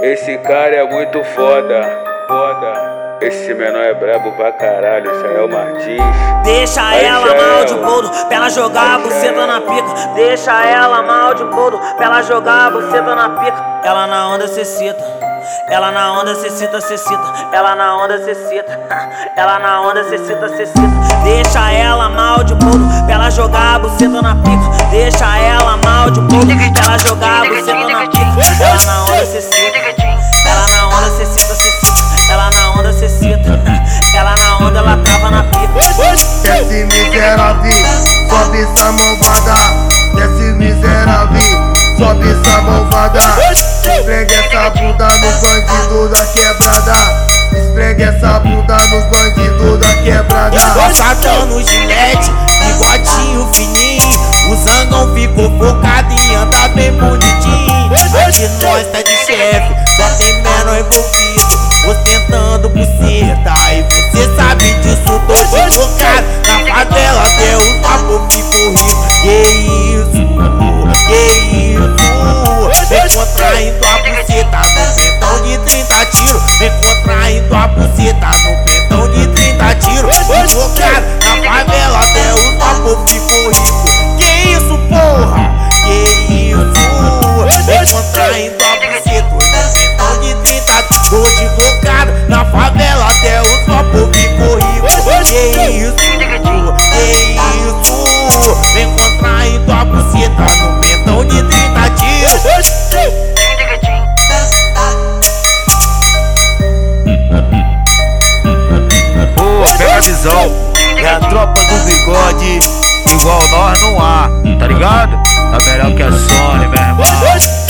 Esse cara é muito foda, foda. Esse menor é brabo pra caralho, aí é o Martins. Deixa Aí, ela Jael. mal de bolo, pra ela jogar a buceta na pica. Deixa ela mal de bolo, pra ela jogar a buceta na pica. Ela na onda cê cita. Ela na onda cê cita, cê cita. Ela na onda cê cita. Ela na onda cê cita, cê cita. Deixa ela mal de bolo, pra ela jogar a buceta na pica. Deixa ela mal de bolo, pra ela jogar a buceta na pica. Onda ela trava na pica. Desce miserável, sobe essa malvada. Desce miserável, sobe essa malvada. Esfregue essa bunda nos bandidos da quebrada. Esfregue essa bunda nos bandidos da quebrada. Passadão no gilete, bigodinho fininho. O zangão ficou focado em andar bem bonitinho. Aqui nós tá de chefe, só tem menor envolvido. Ostentando buceta, e contraindo a buceta no pentão de 30 tiros. Vem contraindo a buceta no pentão de 30 tiros. Tô focado na favela, até os papos ficam ricos. Que isso, porra? Que isso? Vem contraindo a buceta no pentão de 30 tiros. Tô desfocado na favela, até os papos ficam ricos. Que isso? Que isso? Vem contraindo a buceta no pentão de 30 tiros. A visão. É a tropa do bigode, igual nós não há, tá ligado? Tá melhor que a Sony, meu irmão.